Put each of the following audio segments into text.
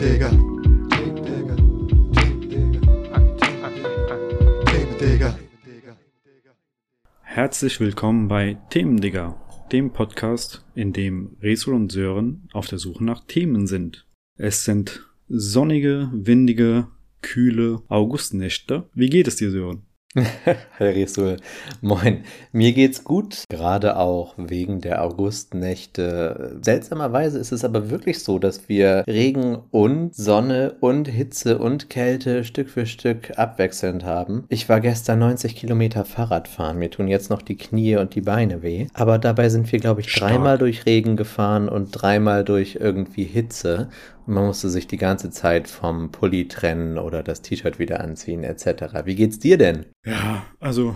Themendigger. Herzlich willkommen bei Themendigger, dem Podcast, in dem Resul und Sören auf der Suche nach Themen sind. Es sind sonnige, windige, kühle Augustnächte. Wie geht es dir, Sören? Herr Resul, moin. Mir geht's gut, gerade auch wegen der Augustnächte. Seltsamerweise ist es aber wirklich so, dass wir Regen und Sonne und Hitze und Kälte Stück für Stück abwechselnd haben. Ich war gestern 90 Kilometer Fahrrad fahren. Mir tun jetzt noch die Knie und die Beine weh. Aber dabei sind wir, glaube ich, Stark. dreimal durch Regen gefahren und dreimal durch irgendwie Hitze. Man musste sich die ganze Zeit vom Pulli trennen oder das T-Shirt wieder anziehen etc. Wie geht's dir denn? Ja, also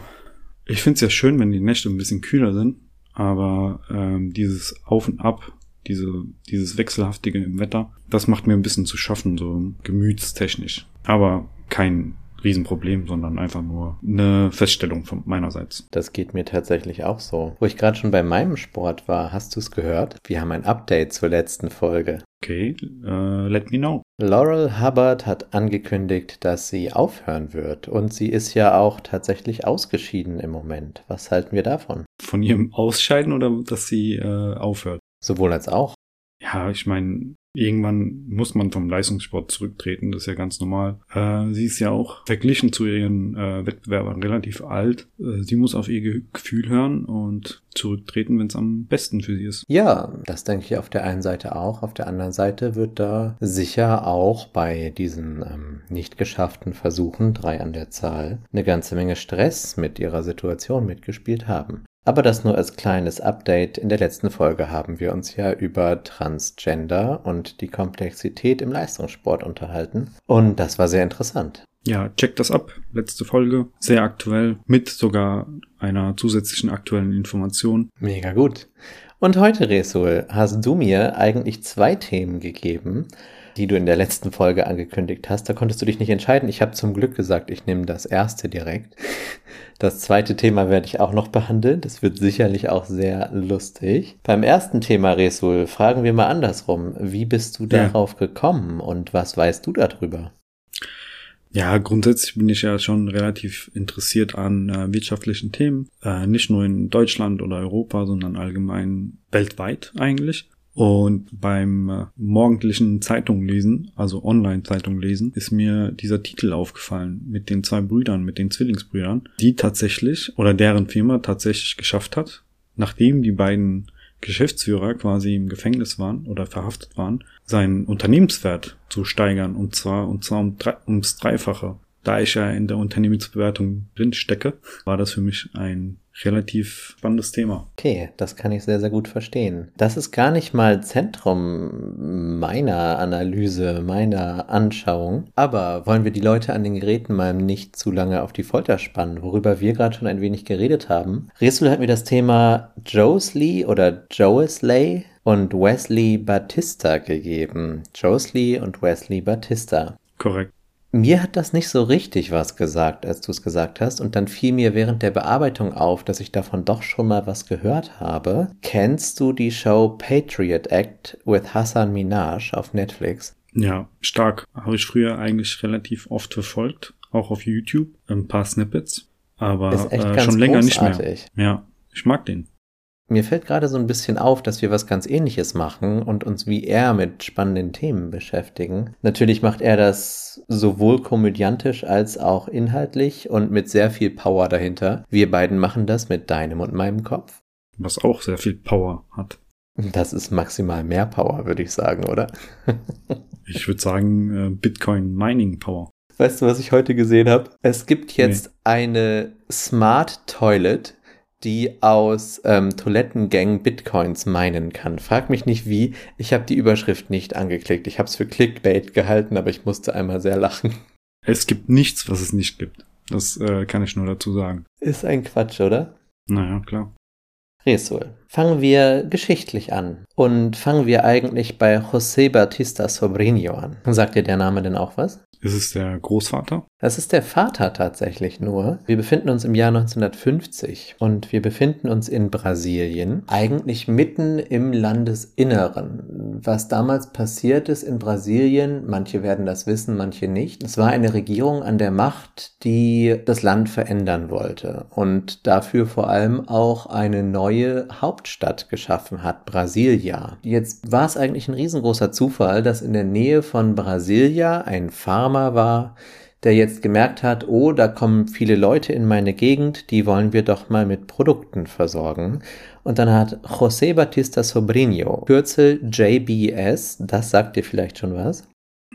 ich finde es ja schön, wenn die Nächte ein bisschen kühler sind, aber ähm, dieses Auf und Ab, diese, dieses Wechselhaftige im Wetter, das macht mir ein bisschen zu schaffen, so gemütstechnisch. Aber kein Riesenproblem, sondern einfach nur eine Feststellung von meinerseits. Das geht mir tatsächlich auch so. Wo ich gerade schon bei meinem Sport war, hast du es gehört? Wir haben ein Update zur letzten Folge. Okay, äh, let me know. Laurel Hubbard hat angekündigt, dass sie aufhören wird. Und sie ist ja auch tatsächlich ausgeschieden im Moment. Was halten wir davon? Von ihrem Ausscheiden oder dass sie äh, aufhört? Sowohl als auch. Ja, ich meine, irgendwann muss man vom Leistungssport zurücktreten, das ist ja ganz normal. Äh, sie ist ja auch verglichen zu ihren äh, Wettbewerbern relativ alt. Äh, sie muss auf ihr Ge Gefühl hören und zurücktreten, wenn es am besten für sie ist. Ja, das denke ich auf der einen Seite auch. Auf der anderen Seite wird da sicher auch bei diesen ähm, nicht geschafften Versuchen, drei an der Zahl, eine ganze Menge Stress mit ihrer Situation mitgespielt haben. Aber das nur als kleines Update. In der letzten Folge haben wir uns ja über Transgender und die Komplexität im Leistungssport unterhalten. Und das war sehr interessant. Ja, checkt das ab. Letzte Folge, sehr aktuell, mit sogar einer zusätzlichen aktuellen Information. Mega gut. Und heute, Resul, hast du mir eigentlich zwei Themen gegeben, die du in der letzten Folge angekündigt hast. Da konntest du dich nicht entscheiden. Ich habe zum Glück gesagt, ich nehme das erste direkt. Das zweite Thema werde ich auch noch behandeln. Das wird sicherlich auch sehr lustig. Beim ersten Thema, Resul, fragen wir mal andersrum. Wie bist du Ja. darauf gekommen und was weißt du darüber? Ja, grundsätzlich bin ich ja schon relativ interessiert an äh, wirtschaftlichen Themen. Äh, nicht nur in Deutschland oder Europa, sondern allgemein weltweit eigentlich. Und beim äh, morgendlichen Zeitung lesen, also Online-Zeitung lesen, ist mir dieser Titel aufgefallen mit den zwei Brüdern, mit den Zwillingsbrüdern, die tatsächlich oder deren Firma tatsächlich geschafft hat, nachdem die beiden Geschäftsführer quasi im Gefängnis waren oder verhaftet waren, seinen Unternehmenswert zu steigern und zwar und zwar um drei, ums Dreifache. Da ich ja in der Unternehmensbewertung drin stecke, war das für mich ein relativ spannendes Thema. Okay, das kann ich sehr, sehr gut verstehen. Das ist gar nicht mal Zentrum meiner Analyse, meiner Anschauung. Aber wollen wir die Leute an den Geräten mal nicht zu lange auf die Folter spannen, worüber wir gerade schon ein wenig geredet haben. Resul hat mir das Thema Joesley oder Joesley und Wesley Batista gegeben. Joesley und Wesley Batista. Korrekt. Mir hat das nicht so richtig was gesagt, als du es gesagt hast, und dann fiel mir während der Bearbeitung auf, dass ich davon doch schon mal was gehört habe. Kennst du die Show Patriot Act with Hassan Minaj auf Netflix? Ja, stark. Habe ich früher eigentlich relativ oft verfolgt, auch auf YouTube, ein paar Snippets, aber äh, schon länger nicht mehr. großartig. Ja, ich mag den. Mir fällt gerade so ein bisschen auf, dass wir was ganz ähnliches machen und uns wie er mit spannenden Themen beschäftigen. Natürlich macht er das sowohl komödiantisch als auch inhaltlich und mit sehr viel Power dahinter. Wir beiden machen das mit deinem und meinem Kopf. Was auch sehr viel Power hat. Das ist maximal mehr Power, würde ich sagen, oder? Ich würde sagen, äh, Bitcoin Mining Power. Weißt du, was ich heute gesehen habe? Es gibt jetzt eine Smart Toilet, die aus ähm, Toilettengängen Bitcoins meinen kann. Frag mich nicht wie. Ich habe die Überschrift nicht angeklickt. Ich habe es für Clickbait gehalten, aber ich musste einmal sehr lachen. Es gibt nichts, was es nicht gibt. Das äh, kann ich nur dazu sagen. Ist ein Quatsch, oder? Naja, klar. Resul. Fangen wir geschichtlich an. Und fangen wir eigentlich bei José Batista Sobrinho an. Sagt dir der Name denn auch was? Ist es der Großvater? Das ist der Vater tatsächlich nur. Wir befinden uns im Jahr 1950 und wir befinden uns in Brasilien, eigentlich mitten im Landesinneren. Was damals passiert ist in Brasilien, manche werden das wissen, manche nicht. Es war eine Regierung an der Macht, die das Land verändern wollte und dafür vor allem auch eine neue Hauptstadt geschaffen hat, Brasilia. Jetzt war es eigentlich ein riesengroßer Zufall, dass in der Nähe von Brasilia ein Farmer war, der jetzt gemerkt hat, oh, da kommen viele Leute in meine Gegend, die wollen wir doch mal mit Produkten versorgen. Und dann hat José Batista Sobrinho, Kürzel JBS, das sagt dir vielleicht schon was?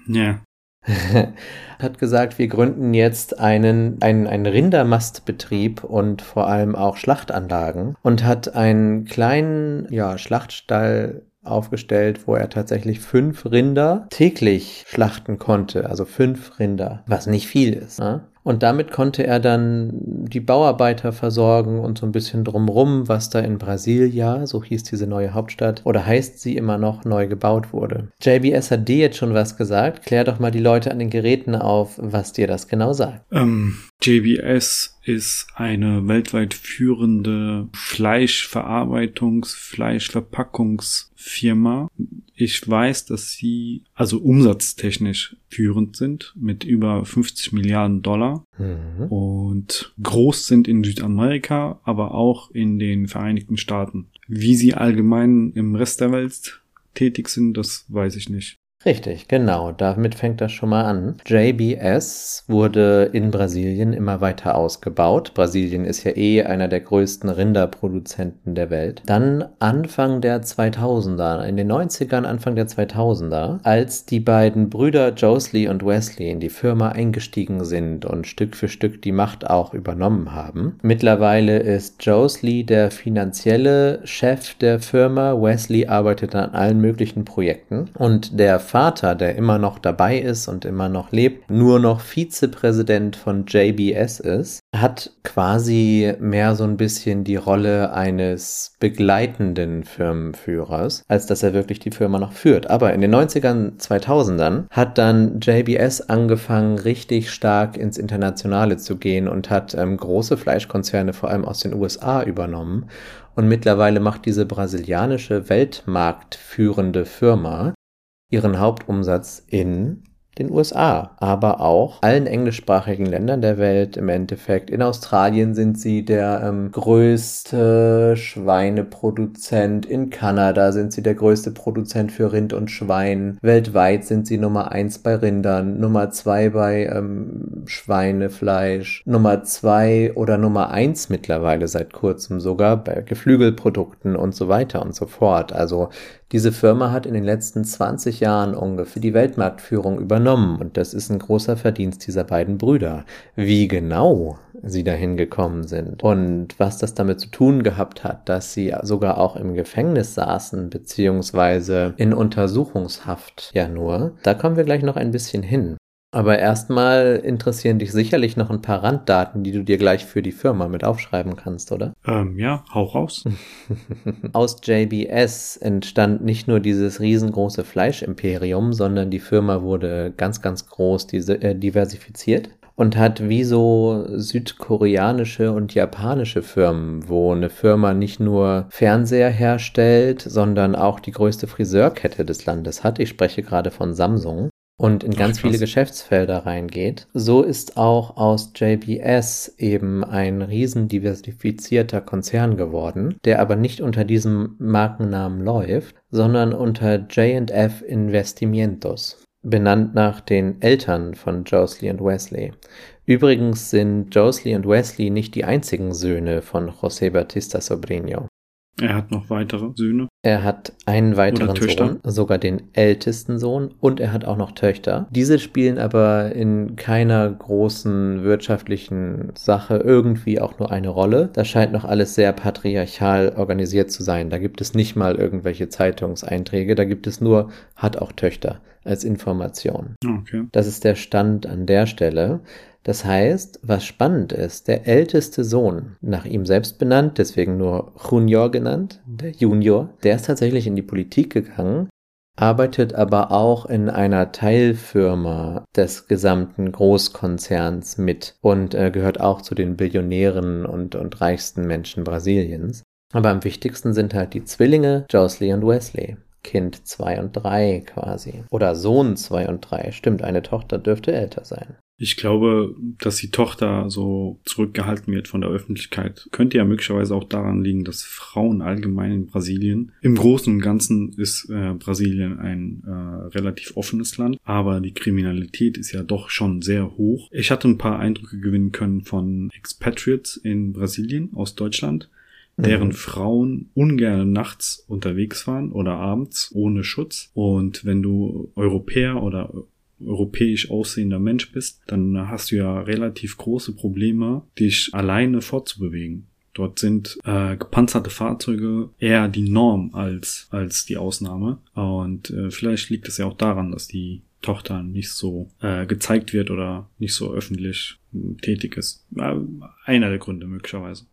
Ja. hat gesagt, wir gründen jetzt einen, einen, einen Rindermastbetrieb und vor allem auch Schlachtanlagen und hat einen kleinen ja, Schlachtstall aufgestellt, wo er tatsächlich fünf Rinder täglich schlachten konnte, also fünf Rinder, was nicht viel ist. Ne? Und damit konnte er dann die Bauarbeiter versorgen und so ein bisschen drumrum, was da in Brasilia, so hieß diese neue Hauptstadt, oder heißt sie immer noch, neu gebaut wurde. JBS hat dir jetzt schon was gesagt. Klär doch mal die Leute an den Geräten auf, was dir das genau sagt. Ähm, JBS ist eine weltweit führende Fleischverarbeitungs-, Fleischverpackungsfirma. Ich weiß, dass sie also umsatztechnisch führend sind mit über 50 Milliarden Dollar mhm. und groß sind in Südamerika, aber auch in den Vereinigten Staaten. Wie sie allgemein im Rest der Welt tätig sind, das weiß ich nicht. Richtig, genau. Damit fängt das schon mal an. JBS wurde in Brasilien immer weiter ausgebaut. Brasilien ist ja eh einer der größten Rinderproduzenten der Welt. Dann Anfang der 2000er, in den 90ern, Anfang der 2000er, als die beiden Brüder Josley und Wesley in die Firma eingestiegen sind und Stück für Stück die Macht auch übernommen haben. Mittlerweile ist Josley der finanzielle Chef der Firma. Wesley arbeitet an allen möglichen Projekten und der Vater, der immer noch dabei ist und immer noch lebt, nur noch Vizepräsident von JBS ist, hat quasi mehr so ein bisschen die Rolle eines begleitenden Firmenführers, als dass er wirklich die Firma noch führt. Aber in den 90ern, 2000ern hat dann JBS angefangen, richtig stark ins Internationale zu gehen und hat ähm, große Fleischkonzerne vor allem aus den USA übernommen. Und mittlerweile macht diese brasilianische weltmarktführende Firma ihren Hauptumsatz in den USA, aber auch allen englischsprachigen Ländern der Welt im Endeffekt. In Australien sind sie der ähm, größte Schweineproduzent, in Kanada sind sie der größte Produzent für Rind und Schwein. Weltweit sind sie Nummer eins bei Rindern, Nummer zwei bei ähm, Schweinefleisch, Nummer zwei oder Nummer eins mittlerweile seit kurzem sogar bei Geflügelprodukten und so weiter und so fort. Also diese Firma hat in den letzten 20 Jahren ungefähr die Weltmarktführung übernommen und das ist ein großer Verdienst dieser beiden Brüder. Wie genau sie dahin gekommen sind und was das damit zu tun gehabt hat, dass sie sogar auch im Gefängnis saßen beziehungsweise in Untersuchungshaft ja nur, da kommen wir gleich noch ein bisschen hin. Aber erstmal interessieren dich sicherlich noch ein paar Randdaten, die du dir gleich für die Firma mit aufschreiben kannst, oder? Ähm, ja, hau raus. Aus JBS entstand nicht nur dieses riesengroße Fleischimperium, sondern die Firma wurde ganz, ganz groß äh, diversifiziert und hat wie so südkoreanische und japanische Firmen, wo eine Firma nicht nur Fernseher herstellt, sondern auch die größte Friseurkette des Landes hat. Ich spreche gerade von Samsung und in ganz Ach, viele Geschäftsfelder reingeht. So ist auch aus JBS eben ein riesen diversifizierter Konzern geworden, der aber nicht unter diesem Markennamen läuft, sondern unter J&F Investimientos, benannt nach den Eltern von Josley und Wesley. Übrigens sind Josley und Wesley nicht die einzigen Söhne von José Batista Sobrinho. Er hat noch weitere Söhne. Er hat einen weiteren Sohn, sogar den ältesten Sohn, und er hat auch noch Töchter. Diese spielen aber in keiner großen wirtschaftlichen Sache irgendwie auch nur eine Rolle. Das scheint noch alles sehr patriarchal organisiert zu sein. Da gibt es nicht mal irgendwelche Zeitungseinträge, da gibt es nur, hat auch Töchter als Information. Okay. Das ist der Stand an der Stelle. Das heißt, was spannend ist, der älteste Sohn, nach ihm selbst benannt, deswegen nur Junior genannt, der Junior, der ist tatsächlich in die Politik gegangen, arbeitet aber auch in einer Teilfirma des gesamten Großkonzerns mit und äh, gehört auch zu den Billionären und, und reichsten Menschen Brasiliens. Aber am wichtigsten sind halt die Zwillinge Josley und Wesley. Kind 2 und 3 quasi. Oder Sohn 2 und 3. Stimmt, eine Tochter dürfte älter sein. Ich glaube, dass die Tochter so zurückgehalten wird von der Öffentlichkeit, könnte ja möglicherweise auch daran liegen, dass Frauen allgemein in Brasilien, im Großen und Ganzen ist äh, Brasilien ein äh, relativ offenes Land, aber die Kriminalität ist ja doch schon sehr hoch. Ich hatte ein paar Eindrücke gewinnen können von Expatriates in Brasilien aus Deutschland, deren Mhm. Frauen ungern nachts unterwegs waren oder abends ohne Schutz. Und wenn du Europäer oder europäisch aussehender Mensch bist, dann hast du ja relativ große Probleme, dich alleine fortzubewegen. Dort sind äh, gepanzerte Fahrzeuge eher die Norm als, als die Ausnahme. Und äh, vielleicht liegt es ja auch daran, dass die Tochter nicht so äh, gezeigt wird oder nicht so öffentlich äh, tätig ist. Äh, einer der Gründe möglicherweise.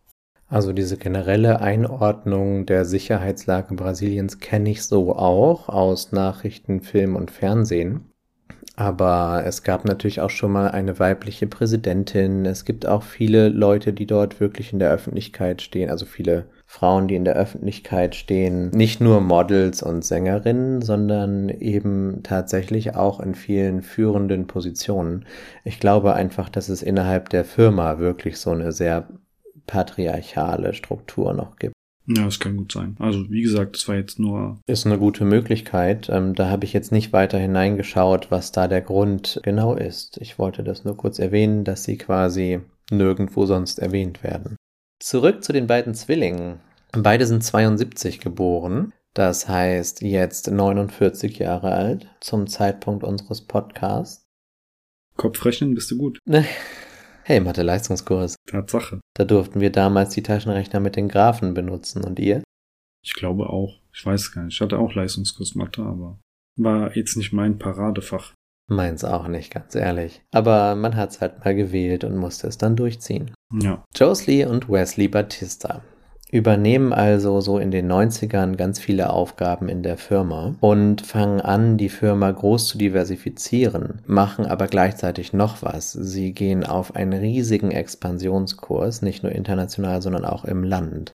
Also diese generelle Einordnung der Sicherheitslage Brasiliens kenne ich so auch aus Nachrichten, Film und Fernsehen. Aber es gab natürlich auch schon mal eine weibliche Präsidentin. Es gibt auch viele Leute, die dort wirklich in der Öffentlichkeit stehen, also viele Frauen, die in der Öffentlichkeit stehen. Nicht nur Models und Sängerinnen, sondern eben tatsächlich auch in vielen führenden Positionen. Ich glaube einfach, dass es innerhalb der Firma wirklich so eine sehr patriarchale Struktur noch gibt. Ja, das kann gut sein. Also wie gesagt, das war jetzt nur Ist eine gute Möglichkeit. Ähm, da habe ich jetzt nicht weiter hineingeschaut, was da der Grund genau ist. Ich wollte das nur kurz erwähnen, dass sie quasi nirgendwo sonst erwähnt werden. Zurück zu den beiden Zwillingen. Beide sind 72 geboren. Das heißt jetzt 49 Jahre alt zum Zeitpunkt unseres Podcasts. Kopfrechnen, bist du gut. Hey, Mathe-Leistungskurs. Tatsache. Da durften wir damals die Taschenrechner mit den Graphen benutzen. Und ihr? Ich glaube auch. Ich weiß gar nicht. Ich hatte auch Leistungskurs Mathe, aber war jetzt nicht mein Paradefach. Meins auch nicht, ganz ehrlich. Aber man hat's halt mal gewählt und musste es dann durchziehen. Ja. Josley und Wesley Batista übernehmen also so in den 90ern ganz viele Aufgaben in der Firma und fangen an, die Firma groß zu diversifizieren, machen aber gleichzeitig noch was. Sie gehen auf einen riesigen Expansionskurs, nicht nur international, sondern auch im Land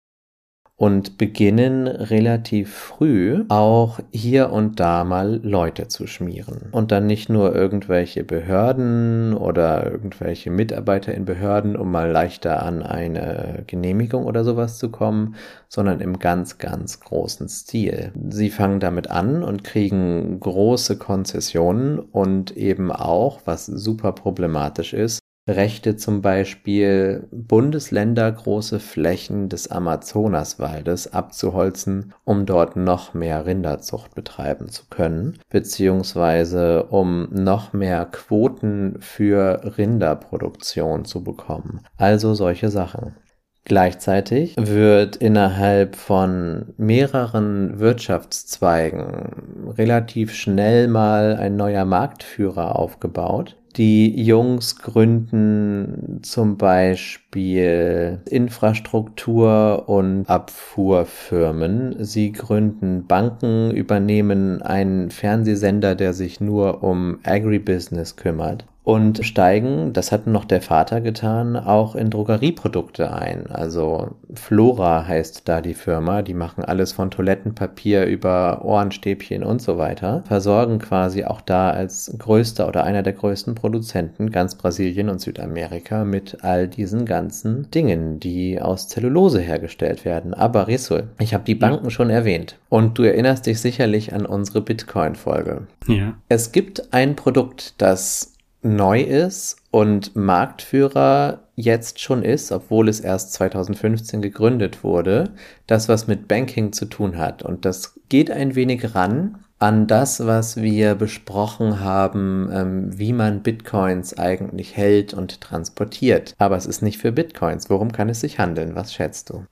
und beginnen relativ früh auch hier und da mal Leute zu schmieren. Und dann nicht nur irgendwelche Behörden oder irgendwelche Mitarbeiter in Behörden, um mal leichter an eine Genehmigung oder sowas zu kommen, sondern im ganz, ganz großen Stil. Sie fangen damit an und kriegen große Konzessionen und eben auch, was super problematisch ist, Rechte zum Beispiel Bundesländer große Flächen des Amazonaswaldes abzuholzen, um dort noch mehr Rinderzucht betreiben zu können, beziehungsweise um noch mehr Quoten für Rinderproduktion zu bekommen. Also solche Sachen. Gleichzeitig wird innerhalb von mehreren Wirtschaftszweigen relativ schnell mal ein neuer Marktführer aufgebaut. Die Jungs gründen zum Beispiel Infrastruktur- und Abfuhrfirmen. Sie gründen Banken, übernehmen einen Fernsehsender, der sich nur um Agribusiness kümmert und steigen, das hat noch der Vater getan, auch in Drogerieprodukte ein. Also Flora heißt da die Firma, die machen alles von Toilettenpapier über Ohrenstäbchen und so weiter, versorgen quasi auch da als größter oder einer der größten Produzenten ganz Brasilien und Südamerika mit all diesen ganzen Dingen, die aus Zellulose hergestellt werden. Aber Risul, ich habe die Banken schon erwähnt und du erinnerst dich sicherlich an unsere Bitcoin-Folge. Ja. Es gibt ein Produkt, das neu ist und Marktführer jetzt schon ist, obwohl es erst 2015 gegründet wurde, das was mit Banking zu tun hat. Und das geht ein wenig ran an das, was wir besprochen haben, ähm, wie man Bitcoins eigentlich hält und transportiert. Aber es ist nicht für Bitcoins. Worum kann es sich handeln? Was schätzt du?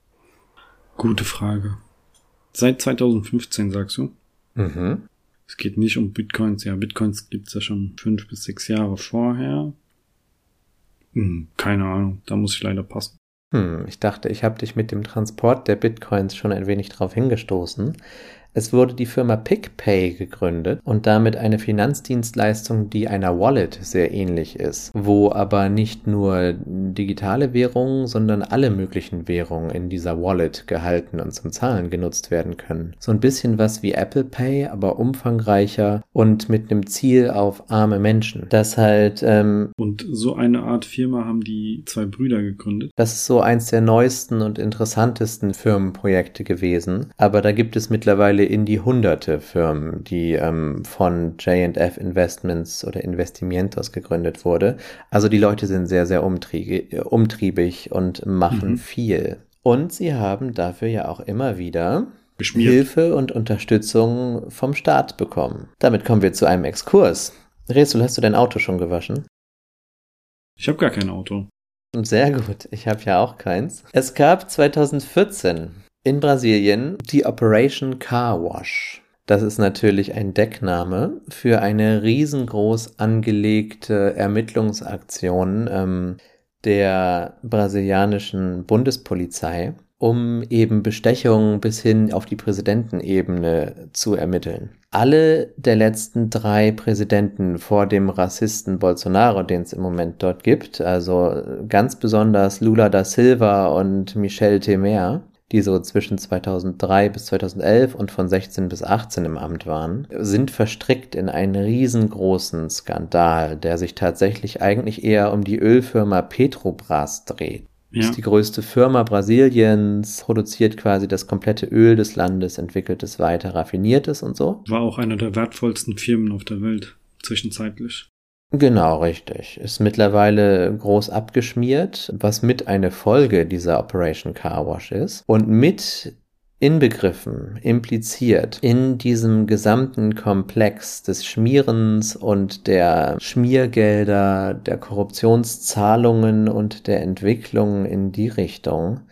Gute Frage. Seit 2015 sagst du? Mhm. Es geht nicht um Bitcoins. Ja, Bitcoins gibt's ja schon fünf bis sechs Jahre vorher. Hm, keine Ahnung, da muss ich leider passen. Hm, ich dachte, ich habe dich mit dem Transport der Bitcoins schon ein wenig drauf hingestoßen. Es wurde die Firma PicPay gegründet und damit eine Finanzdienstleistung, die einer Wallet sehr ähnlich ist, wo aber nicht nur digitale Währungen, sondern alle möglichen Währungen in dieser Wallet gehalten und zum Zahlen genutzt werden können. So ein bisschen was wie Apple Pay, aber umfangreicher und mit einem Ziel auf arme Menschen. Das halt. Ähm, und so eine Art Firma haben die zwei Brüder gegründet. Das ist so eins der neuesten und interessantesten Firmenprojekte gewesen. Aber da gibt es mittlerweile in die hunderte Firmen, die ähm, von J&F Investments oder Investimientos gegründet wurde. Also die Leute sind sehr, sehr umtriebig, umtriebig und machen mhm. viel. Und sie haben dafür ja auch immer wieder Beschmiert. Hilfe und Unterstützung vom Staat bekommen. Damit kommen wir zu einem Exkurs. Resul, hast du dein Auto schon gewaschen? Ich habe gar kein Auto. Sehr gut, ich habe ja auch keins. Es gab 2014 in Brasilien die Operation Car Wash. Das ist natürlich ein Deckname für eine riesengroß angelegte Ermittlungsaktion ähm, der brasilianischen Bundespolizei, um eben Bestechungen bis hin auf die Präsidentenebene zu ermitteln. Alle der letzten drei Präsidenten vor dem Rassisten Bolsonaro, den es im Moment dort gibt, also ganz besonders Lula da Silva und Michel Temer, die so zwischen 2003 bis 2011 und von 16 bis 18 im Amt waren, sind verstrickt in einen riesengroßen Skandal, der sich tatsächlich eigentlich eher um die Ölfirma Petrobras dreht. Ja. Ist die größte Firma Brasiliens, produziert quasi das komplette Öl des Landes, entwickelt es weiter, raffiniert es und so. War auch einer der wertvollsten Firmen auf der Welt, zwischenzeitlich. Genau, richtig. Ist mittlerweile groß abgeschmiert, was mit eine Folge dieser Operation Car Wash ist. Und mit inbegriffen, impliziert in diesem gesamten Komplex des Schmierens und der Schmiergelder, der Korruptionszahlungen und der Entwicklung in die Richtung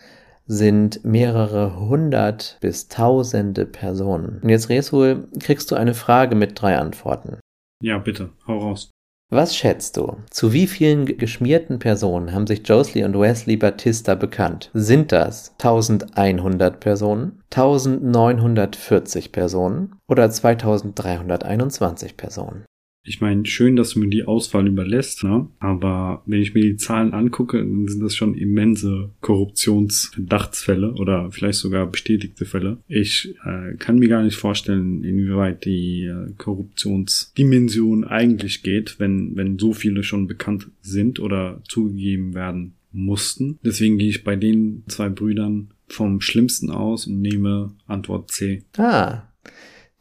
sind mehrere hundert bis tausende Personen. Und jetzt, Resul, kriegst du eine Frage mit drei Antworten. Ja, bitte, hau raus. Was schätzt du? Zu wie vielen geschmierten Personen haben sich Josley und Wesley Batista bekannt? Sind das 1100 Personen, 1940 Personen oder 2321 Personen? Ich meine, schön, dass du mir die Auswahl überlässt, ne? aber wenn ich mir die Zahlen angucke, dann sind das schon immense Korruptionsverdachtsfälle oder vielleicht sogar bestätigte Fälle. Ich äh, kann mir gar nicht vorstellen, inwieweit die äh, Korruptionsdimension eigentlich geht, wenn, wenn so viele schon bekannt sind oder zugegeben werden mussten. Deswegen gehe ich bei den zwei Brüdern vom Schlimmsten aus und nehme Antwort C. Ah,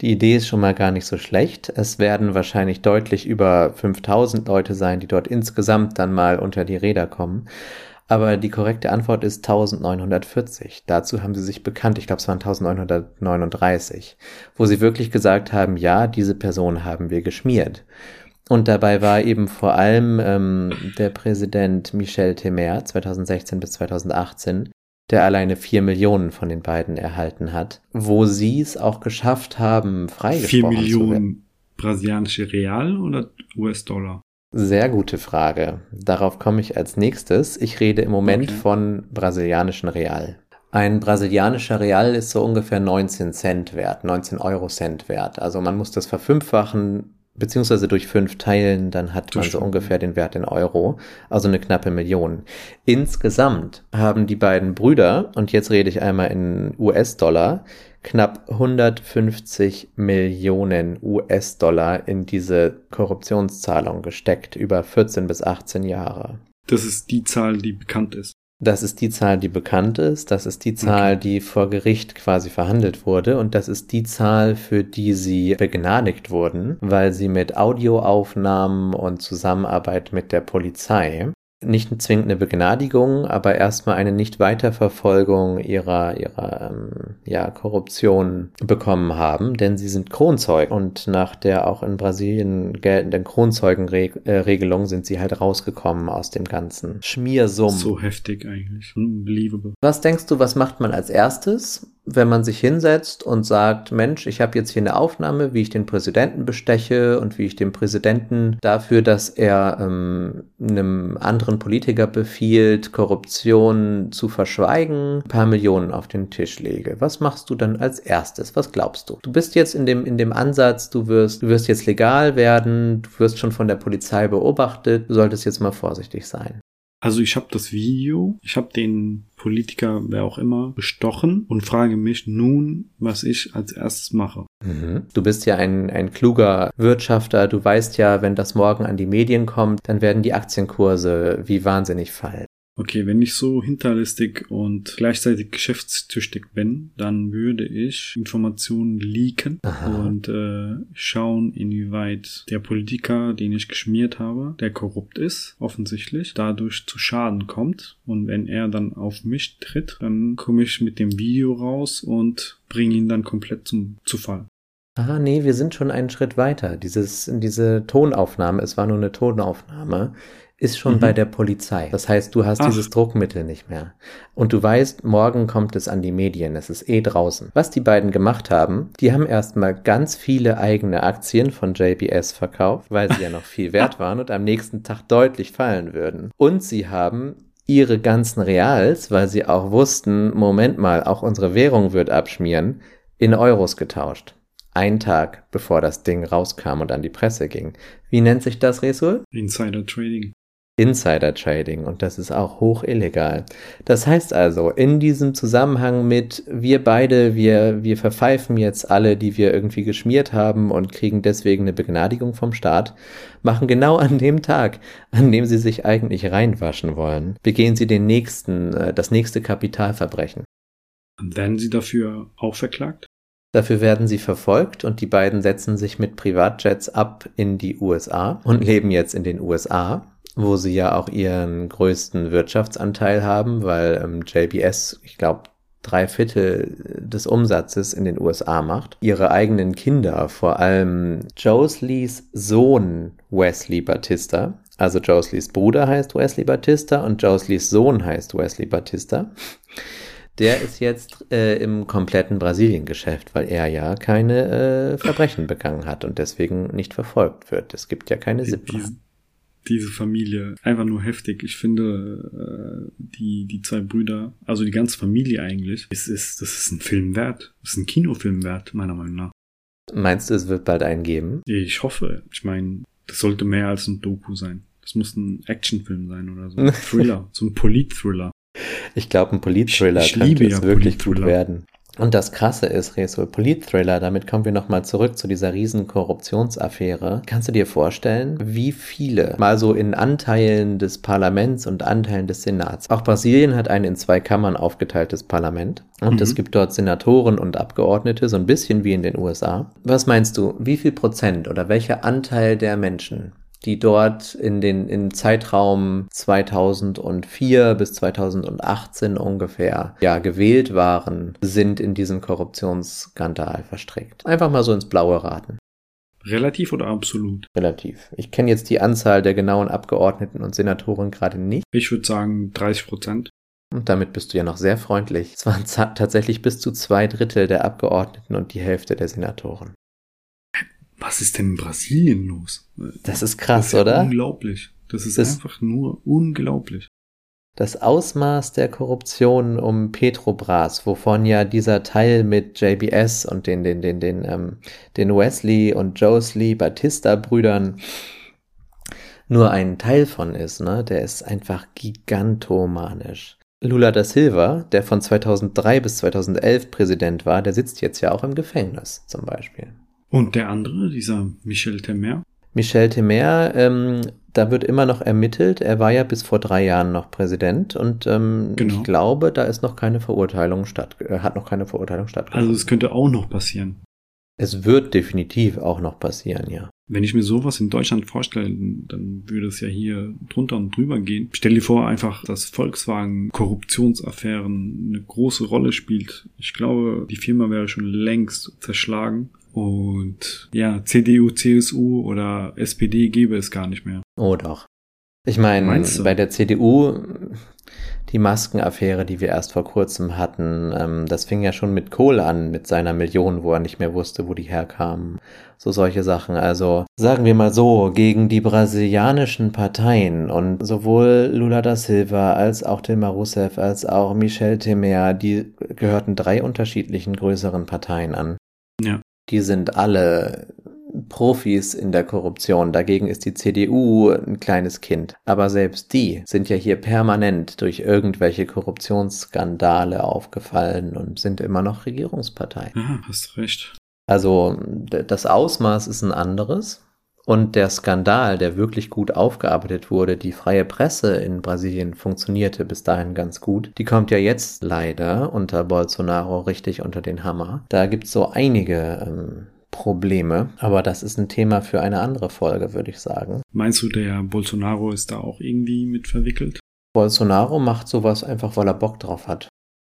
die Idee ist schon mal gar nicht so schlecht. Es werden wahrscheinlich deutlich über 5000 Leute sein, die dort insgesamt dann mal unter die Räder kommen. Aber die korrekte Antwort ist 1940. Dazu haben sie sich bekannt, ich glaube es waren 1939, wo sie wirklich gesagt haben, ja, diese Person haben wir geschmiert. Und dabei war eben vor allem ähm, der Präsident Michel Temer 2016 bis 2018 der alleine vier Millionen von den beiden erhalten hat, wo sie es auch geschafft haben, freigesprochen Vier Millionen brasilianische Real oder US-Dollar? Sehr gute Frage. Darauf komme ich als nächstes. Ich rede im Moment okay. von brasilianischen Real. Ein brasilianischer Real ist so ungefähr 19 Cent wert, 19 Euro Cent wert. Also man muss das verfünffachen beziehungsweise durch fünf teilen, dann hat man so ungefähr den Wert in Euro, also eine knappe Million. Insgesamt haben die beiden Brüder, und jetzt rede ich einmal in US-Dollar, knapp 150 Millionen US-Dollar in diese Korruptionszahlung gesteckt über 14 bis 18 Jahre. Das ist die Zahl, die bekannt ist. Das ist die Zahl, die bekannt ist. Das ist die Zahl, okay. die vor Gericht quasi verhandelt wurde. Und das ist die Zahl, für die sie begnadigt wurden, weil sie mit Audioaufnahmen und Zusammenarbeit mit der Polizei nicht zwingend eine Begnadigung, aber erstmal eine Nichtweiterverfolgung ihrer, ihrer ähm, ja, Korruption bekommen haben, denn sie sind Kronzeugen und nach der auch in Brasilien geltenden Kronzeugenregelung sind sie halt rausgekommen aus dem ganzen Schmiersumm. So heftig eigentlich. Unbelievable. Was denkst du, was macht man als erstes? Wenn man sich hinsetzt und sagt, Mensch, ich habe jetzt hier eine Aufnahme, wie ich den Präsidenten besteche und wie ich dem Präsidenten dafür, dass er ähm, einem anderen Politiker befiehlt, Korruption zu verschweigen, ein paar Millionen auf den Tisch lege. Was machst du dann als erstes? Was glaubst du? Du bist jetzt in dem, in dem Ansatz, du wirst, du wirst jetzt legal werden, du wirst schon von der Polizei beobachtet, du solltest jetzt mal vorsichtig sein. Also ich habe das Video, ich habe den Politiker, wer auch immer, bestochen und frage mich nun, was ich als erstes mache. Mhm. Du bist ja ein, ein kluger Wirtschafter, du weißt ja, wenn das morgen an die Medien kommt, dann werden die Aktienkurse wie wahnsinnig fallen. Okay, wenn ich so hinterlistig und gleichzeitig geschäftstüchtig bin, dann würde ich Informationen leaken Aha. und äh, schauen, inwieweit der Politiker, den ich geschmiert habe, der korrupt ist, offensichtlich, dadurch zu Schaden kommt. Und wenn er dann auf mich tritt, dann komme ich mit dem Video raus und bringe ihn dann komplett zum zu Fall. Ah, nee, wir sind schon einen Schritt weiter. Dieses, diese Tonaufnahme, es war nur eine Tonaufnahme, ist schon Mhm. bei der Polizei. Das heißt, du hast Ach. dieses Druckmittel nicht mehr. Und du weißt, morgen kommt es an die Medien, es ist eh draußen. Was die beiden gemacht haben, die haben erstmal ganz viele eigene Aktien von JBS verkauft, weil sie ja noch viel wert waren und am nächsten Tag deutlich fallen würden. Und sie haben ihre ganzen Reals, weil sie auch wussten, Moment mal, auch unsere Währung wird abschmieren, in Euros getauscht. Ein Tag, bevor das Ding rauskam und an die Presse ging. Wie nennt sich das, Resul? Insider Trading. Insider Trading und das ist auch hoch illegal. Das heißt also, in diesem Zusammenhang mit wir beide, wir, wir verpfeifen jetzt alle, die wir irgendwie geschmiert haben und kriegen deswegen eine Begnadigung vom Staat, machen genau an dem Tag, an dem sie sich eigentlich reinwaschen wollen, begehen sie den nächsten, äh, das nächste Kapitalverbrechen. Werden sie dafür auch verklagt? Dafür werden sie verfolgt und die beiden setzen sich mit Privatjets ab in die USA und leben jetzt in den USA, wo sie ja auch ihren größten Wirtschaftsanteil haben, weil ähm, JBS, ich glaube, drei Viertel des Umsatzes in den USA macht. Ihre eigenen Kinder, vor allem Josleys Sohn Wesley Batista, also Josleys Bruder heißt Wesley Batista und Josleys Sohn heißt Wesley Batista. Der ist jetzt äh, im kompletten Brasilien-Geschäft, weil er ja keine äh, Verbrechen begangen hat und deswegen nicht verfolgt wird. Es gibt ja keine SIPA. Diese, Familie, einfach nur heftig. Ich finde, äh, die, die zwei Brüder, also die ganze Familie eigentlich, ist, ist, das ist ein Film wert. Das ist ein Kinofilm wert, meiner Meinung nach. Meinst du, es wird bald einen geben? Ich hoffe. Ich meine, das sollte mehr als ein Doku sein. Das muss ein Actionfilm sein oder so. Ein Thriller, so ein Polit-Thriller. Ich glaube, ein Polit-Thriller könnte liebe es ja wirklich gut werden. Und das Krasse ist, Resul, Polit-Thriller, damit kommen wir nochmal zurück zu dieser riesen Korruptionsaffäre. Kannst du dir vorstellen, wie viele, mal so in Anteilen des Parlaments und Anteilen des Senats. Auch Brasilien hat ein in zwei Kammern aufgeteiltes Parlament. Und Mhm. es gibt dort Senatoren und Abgeordnete, so ein bisschen wie in den USA. Was meinst du, wie viel Prozent oder welcher Anteil der Menschen die dort in den im Zeitraum 2004 bis 2018 ungefähr ja gewählt waren, sind in diesen Korruptionsskandal verstrickt. Einfach mal so ins Blaue raten. Relativ oder absolut? Relativ. Ich kenne jetzt die Anzahl der genauen Abgeordneten und Senatoren gerade nicht. Ich würde sagen 30 Prozent. Und damit bist du ja noch sehr freundlich. Es waren tatsächlich bis zu zwei Drittel der Abgeordneten und die Hälfte der Senatoren. Was ist denn in Brasilien los? Das ist krass, das ist ja oder? Unglaublich. Das ist Das- einfach nur unglaublich. Das Ausmaß der Korruption um Petrobras, wovon ja dieser Teil mit JBS und den, den, den, den, ähm, den Wesley und Josley Batista-Brüdern nur ein Teil von ist, ne? Der ist einfach gigantomanisch. Lula da Silva, der von 2003 bis 2011 Präsident war, der sitzt jetzt ja auch im Gefängnis, zum Beispiel. Und der andere, dieser Michel Temer, Michel Temer, ähm, da wird immer noch ermittelt. Er war ja bis vor drei Jahren noch Präsident und ähm, Genau. ich glaube, da ist noch keine Verurteilung statt, äh, hat noch keine Verurteilung stattgefunden. also es könnte auch noch passieren. es wird definitiv auch noch passieren, ja. Wenn ich mir sowas in Deutschland vorstelle, dann würde es ja hier drunter und drüber gehen. Stell dir vor einfach, dass Volkswagen Korruptionsaffären eine große Rolle spielt. Ich glaube, die Firma wäre schon längst zerschlagen. Und ja, CDU, CSU oder SPD gäbe es gar nicht mehr. Oh doch. Ich meine, bei der CDU, die Maskenaffäre, die wir erst vor kurzem hatten. Ähm, das fing ja schon mit Kohl an, mit seiner Million, wo er nicht mehr wusste, wo die herkamen. So solche Sachen. Also sagen wir mal so, gegen die brasilianischen Parteien und sowohl Lula da Silva als auch Dilma Rousseff als auch Michel Temer, die gehörten drei unterschiedlichen größeren Parteien an. Die sind alle Profis in der Korruption. Dagegen ist die CDU ein kleines Kind. Aber selbst die sind ja hier permanent durch irgendwelche Korruptionsskandale aufgefallen und sind immer noch Regierungspartei. Ja, hast recht. Also das Ausmaß ist ein anderes. Und der Skandal, der wirklich gut aufgearbeitet wurde, die freie Presse in Brasilien funktionierte bis dahin ganz gut, die kommt ja jetzt leider unter Bolsonaro richtig unter den Hammer. Da gibt's so einige ähm, Probleme, aber das ist ein Thema für eine andere Folge, würde ich sagen. Meinst du, der Bolsonaro ist da auch irgendwie mit verwickelt? Bolsonaro macht sowas einfach, weil er Bock drauf hat.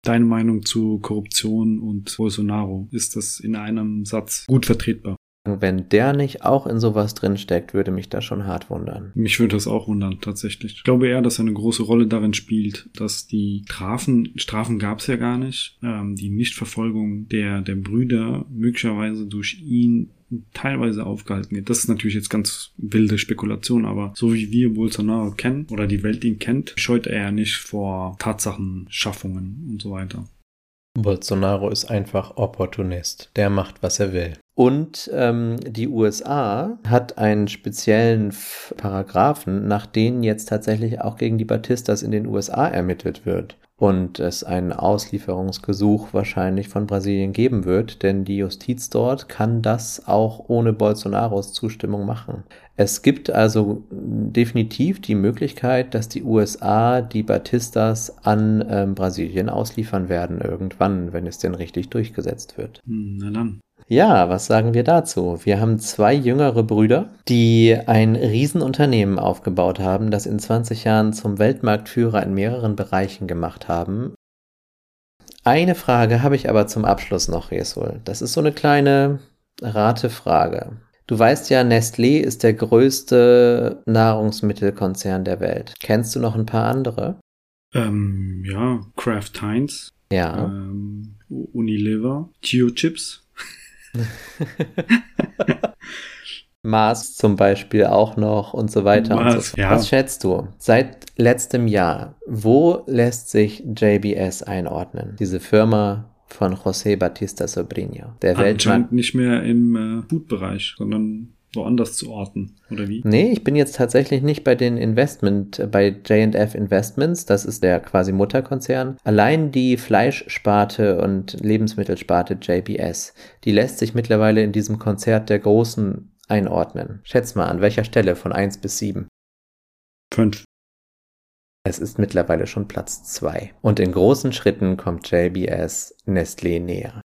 Deine Meinung zu Korruption und Bolsonaro, ist das in einem Satz gut vertretbar? Wenn der nicht auch in sowas drinsteckt, würde mich das schon hart wundern. Mich würde das auch wundern, tatsächlich. Ich glaube eher, dass er eine große Rolle darin spielt, dass die Strafen, Strafen gab es ja gar nicht, ähm, die Nichtverfolgung der, der Brüder möglicherweise durch ihn teilweise aufgehalten wird. Das ist natürlich jetzt ganz wilde Spekulation, aber so wie wir Bolsonaro kennen oder die Welt ihn kennt, scheut er ja nicht vor Tatsachenschaffungen und so weiter. Bolsonaro ist einfach Opportunist. Der macht, was er will. Und ähm, die USA hat einen speziellen Paragraphen, nach denen jetzt tatsächlich auch gegen die Batistas in den USA ermittelt wird. Und es ein Auslieferungsgesuch wahrscheinlich von Brasilien geben wird, denn die Justiz dort kann das auch ohne Bolsonaros Zustimmung machen. Es gibt also definitiv die Möglichkeit, dass die USA die Batistas an ähm, Brasilien ausliefern werden irgendwann, wenn es denn richtig durchgesetzt wird. Hm, na dann. Ja, was sagen wir dazu? Wir haben zwei jüngere Brüder, die ein Riesenunternehmen aufgebaut haben, das in 20 Jahren zum Weltmarktführer in mehreren Bereichen gemacht haben. Eine Frage habe ich aber zum Abschluss noch, Resul. Das ist so eine kleine Ratefrage. Du weißt ja, Nestlé ist der größte Nahrungsmittelkonzern der Welt. Kennst du noch ein paar andere? Ähm, ja, Kraft Heinz. Ja. Ähm, Unilever. Chio Chips. Mars zum Beispiel auch noch und so weiter Mars, und so ja. Was schätzt du? Seit letztem Jahr, wo lässt sich JBS einordnen? Diese Firma von José Batista Sobrinho, der Weltmarkt. Anscheinend nicht mehr im äh, Food-Bereich, sondern woanders zu orten, oder wie? Nee, ich bin jetzt tatsächlich nicht bei den Investment, bei J&F Investments, das ist der quasi Mutterkonzern. Allein die Fleischsparte und Lebensmittelsparte JBS, die lässt sich mittlerweile in diesem Konzert der Großen einordnen. Schätz mal, an welcher Stelle von 1 bis 7? Fünf. Es ist mittlerweile schon Platz 2. Und in großen Schritten kommt JBS Nestlé näher.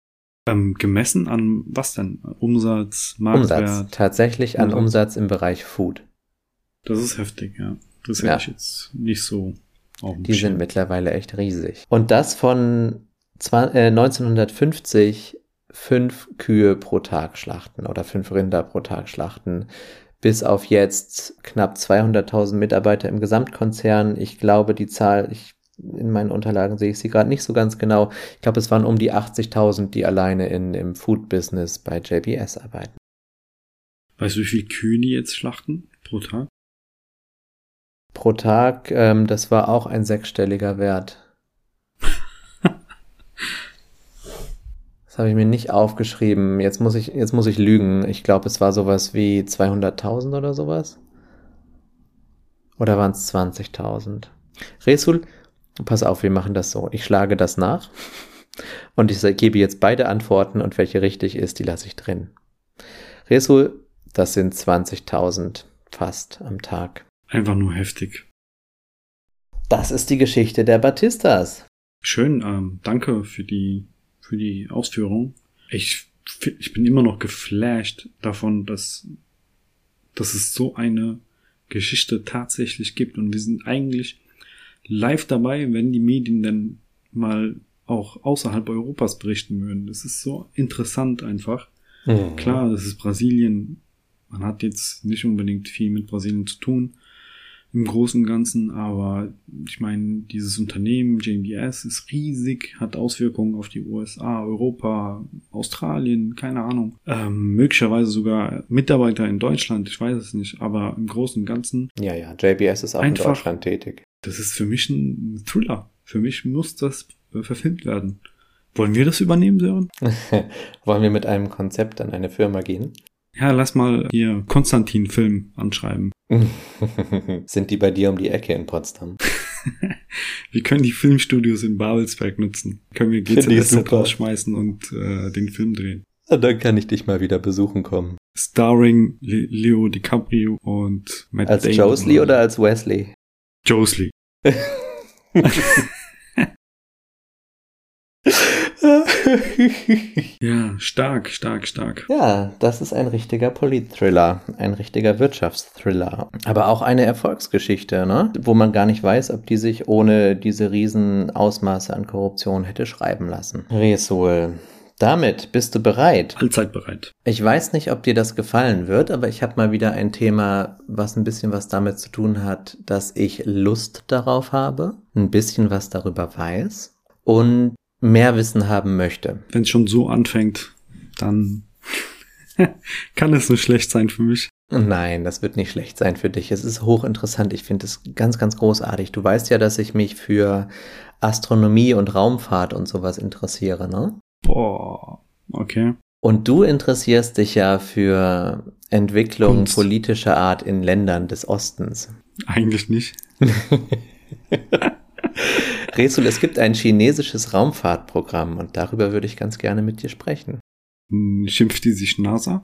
Ähm, gemessen an was denn? Umsatz, Marktwert? Umsatz. Tatsächlich an Umsatz. Umsatz im Bereich Food. Das ist heftig, ja. Das hätte Ja. ich jetzt nicht so auf dem Die sind mittlerweile echt riesig. Und das von zwa- äh, 1950 fünf Kühe pro Tag schlachten oder fünf Rinder pro Tag schlachten. Bis auf jetzt knapp 200.000 Mitarbeiter im Gesamtkonzern. Ich glaube, die Zahl, ich, in meinen Unterlagen sehe ich sie gerade nicht so ganz genau. Ich glaube, es waren um die 80.000, die alleine in, im Food-Business bei JBS arbeiten. Weißt du, wie viele Kühe die jetzt schlachten pro Tag? Pro Tag, ähm, das war auch ein sechsstelliger Wert. Das habe ich mir nicht aufgeschrieben. Jetzt muss ich, jetzt muss ich lügen. Ich glaube, es war sowas wie 200.000 oder sowas. Oder waren es 20.000? Resul, pass auf, wir machen das so. Ich schlage das nach und ich gebe jetzt beide Antworten und welche richtig ist, die lasse ich drin. Resul, das sind 20.000 fast am Tag. Einfach nur heftig. Das ist die Geschichte der Batistas. Schön, ähm, danke für die, für die Ausführung. Ich, ich bin immer noch geflasht davon, dass, dass es so eine Geschichte tatsächlich gibt und wir sind eigentlich live dabei, wenn die Medien dann mal auch außerhalb Europas berichten würden. Das ist so interessant einfach. Klar, das ist Brasilien. Man hat jetzt nicht unbedingt viel mit Brasilien zu tun im Großen und Ganzen, aber ich meine, dieses Unternehmen JBS ist riesig, hat Auswirkungen auf die USA, Europa, Australien, keine Ahnung. Ähm, möglicherweise sogar Mitarbeiter in Deutschland, ich weiß es nicht, aber im Großen und Ganzen. Ja, ja, JBS ist auch Einfach- in Deutschland tätig. Das ist für mich ein Thriller. Für mich muss das äh, verfilmt werden. Wollen wir das übernehmen, Sören? Wollen wir mit einem Konzept an eine Firma gehen? Ja, lass mal hier Konstantin-Film anschreiben. Sind die bei dir um die Ecke in Potsdam? Wir können die Filmstudios in Babelsberg nutzen. Können wir super. rausschmeißen und äh, den Film drehen. Dann kann ich dich mal wieder besuchen kommen. Starring Le Leo DiCaprio und Matt Als Damon. Josley oder als Wesley? Josley. Ja, stark, stark, stark. Ja, das ist ein richtiger Polit-Thriller, ein richtiger Wirtschaftsthriller. Aber auch eine Erfolgsgeschichte, ne? Wo man gar nicht weiß, ob die sich ohne diese riesen Ausmaße an Korruption hätte schreiben lassen. Resul, damit bist du bereit. Allzeit bereit. Ich weiß nicht, ob dir das gefallen wird, aber ich habe mal wieder ein Thema, was ein bisschen was damit zu tun hat, dass ich Lust darauf habe, ein bisschen was darüber weiß und mehr Wissen haben möchte. Wenn es schon so anfängt, dann kann es nicht schlecht sein für mich. Nein, das wird nicht schlecht sein für dich. Es ist hochinteressant. Ich finde es ganz, ganz großartig. Du weißt ja, dass ich mich für Astronomie und Raumfahrt und sowas interessiere, ne? Boah, okay. Und du interessierst dich ja für Entwicklung Kunst. politischer Art in Ländern des Ostens. Eigentlich nicht. Resul, es gibt ein chinesisches Raumfahrtprogramm und darüber würde ich ganz gerne mit dir sprechen. Hm, Schimpft die sich NASA?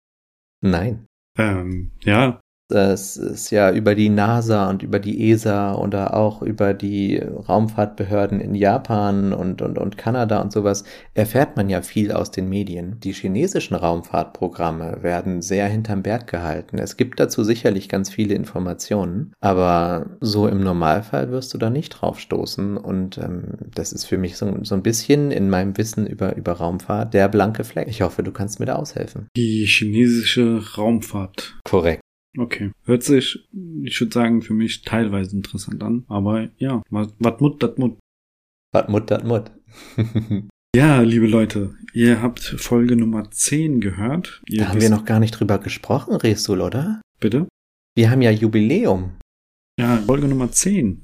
Nein. Ähm, ja, Das ist ja über die NASA und über die ESA oder auch über die Raumfahrtbehörden in Japan und, und, und Kanada und sowas erfährt man ja viel aus den Medien. Die chinesischen Raumfahrtprogramme werden sehr hinterm Berg gehalten. Es gibt dazu sicherlich ganz viele Informationen, aber so im Normalfall wirst du da nicht drauf stoßen und ähm, das ist für mich so, so ein bisschen in meinem Wissen über, über Raumfahrt der blanke Fleck. Ich hoffe, du kannst mir da aushelfen. die chinesische Raumfahrt. Korrekt. Okay. Hört sich, ich würde sagen, für mich teilweise interessant an. Aber ja, wat mut, dat mut. Wat Mut, dat Mut. Ja, liebe Leute, ihr habt Folge Nummer 10 gehört. Ihr Da haben wir noch gar nicht drüber gesprochen, Resul, oder? Bitte? Wir haben ja Jubiläum. Ja, Folge Nummer 10.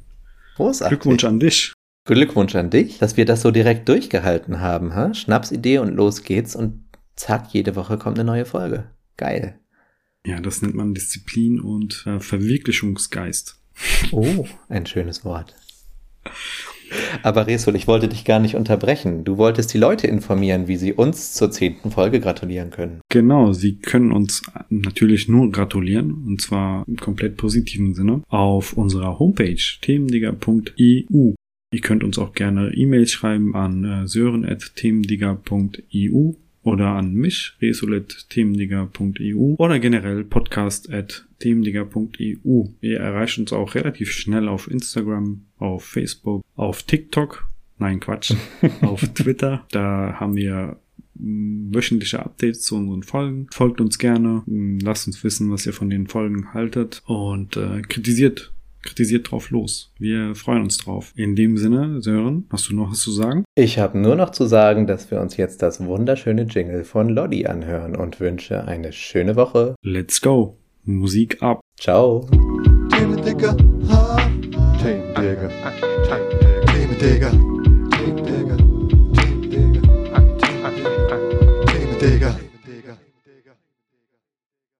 Großartig. Glückwunsch an dich. Glückwunsch an dich, dass wir das so direkt durchgehalten haben. Ha? Schnapsidee und los geht's und zack, jede Woche kommt eine neue Folge. Geil. Ja, das nennt man Disziplin und äh, Verwirklichungsgeist. Oh, ein schönes Wort. Aber Resul, ich wollte dich gar nicht unterbrechen. Du wolltest die Leute informieren, wie sie uns zur zehnten Folge gratulieren können. Genau, Sie können uns natürlich nur gratulieren, und zwar im komplett positiven Sinne, auf unserer Homepage themendigger.eu. Ihr könnt uns auch gerne E-Mails schreiben an äh, sören.themendigger.eu oder an mich, resolet.themendigger.eu oder generell podcast.themendigger.eu. Ihr erreicht uns auch relativ schnell auf Instagram, auf Facebook, auf TikTok. Nein, Quatsch. auf Twitter. Da haben wir wöchentliche Updates zu unseren Folgen. Folgt uns gerne, lasst uns wissen, was ihr von den Folgen haltet und äh, kritisiert, kritisiert drauf los. Wir freuen uns drauf. In dem Sinne, Sören, hast du noch was zu sagen? Ich habe nur noch zu sagen, dass wir uns jetzt das wunderschöne Jingle von Lodi anhören und wünsche eine schöne Woche. Let's go. Musik ab. Ciao. Themen Digger, ha. Themen Digger,